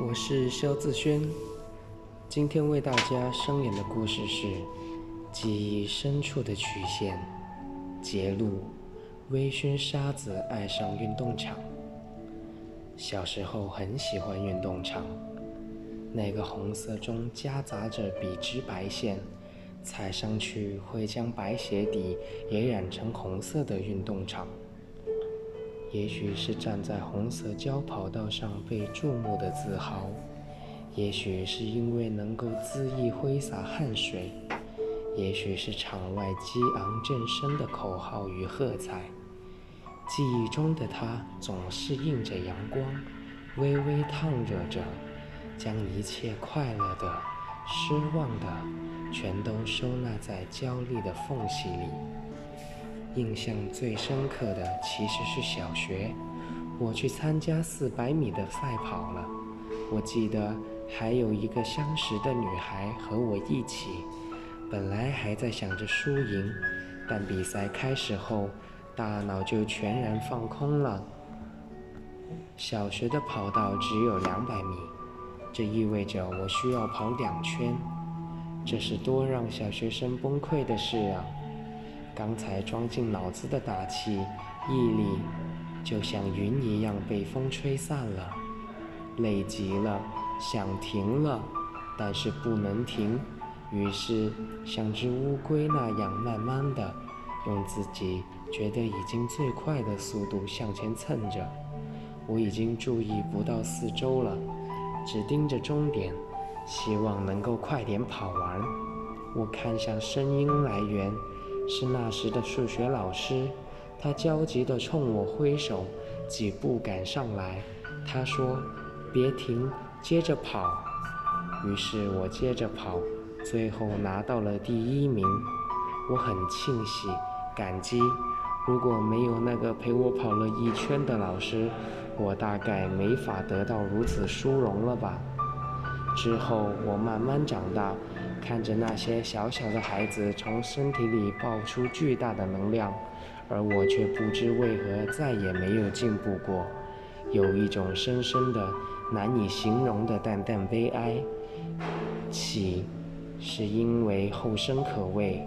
我是肖自轩，今天为大家声演的故事是《记忆深处的曲线》。揭露微醺沙子爱上运动场。小时候很喜欢运动场，那个红色中夹杂着笔直白线，踩上去会将白鞋底也染成红色的运动场。也许是站在红色胶跑道上被注目的自豪，也许是因为能够恣意挥洒汗水，也许是场外激昂震声的口号与喝彩。记忆中的他总是映着阳光，微微烫热着，将一切快乐的、失望的，全都收纳在焦虑的缝隙里。印象最深刻的其实是小学，我去参加四百米的赛跑了。我记得还有一个相识的女孩和我一起，本来还在想着输赢，但比赛开始后，大脑就全然放空了。小学的跑道只有两百米，这意味着我需要跑两圈，这是多让小学生崩溃的事啊！刚才装进脑子的大气、毅力，就像云一样被风吹散了。累极了，想停了，但是不能停，于是像只乌龟那样慢慢的，用自己觉得已经最快的速度向前蹭着。我已经注意不到四周了，只盯着终点，希望能够快点跑完。我看向声音来源。是那时的数学老师，他焦急地冲我挥手，几步赶上来。他说：“别停，接着跑。”于是我接着跑，最后拿到了第一名。我很庆幸、感激。如果没有那个陪我跑了一圈的老师，我大概没法得到如此殊荣了吧。之后我慢慢长大。看着那些小小的孩子从身体里爆出巨大的能量，而我却不知为何再也没有进步过，有一种深深的、难以形容的淡淡悲哀。喜，是因为后生可畏；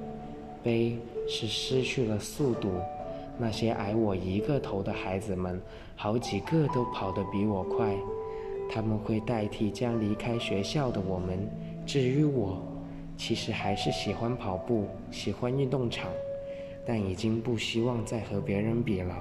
悲，是失去了速度。那些矮我一个头的孩子们，好几个都跑得比我快，他们会代替将离开学校的我们。至于我，其实还是喜欢跑步，喜欢运动场，但已经不希望再和别人比了。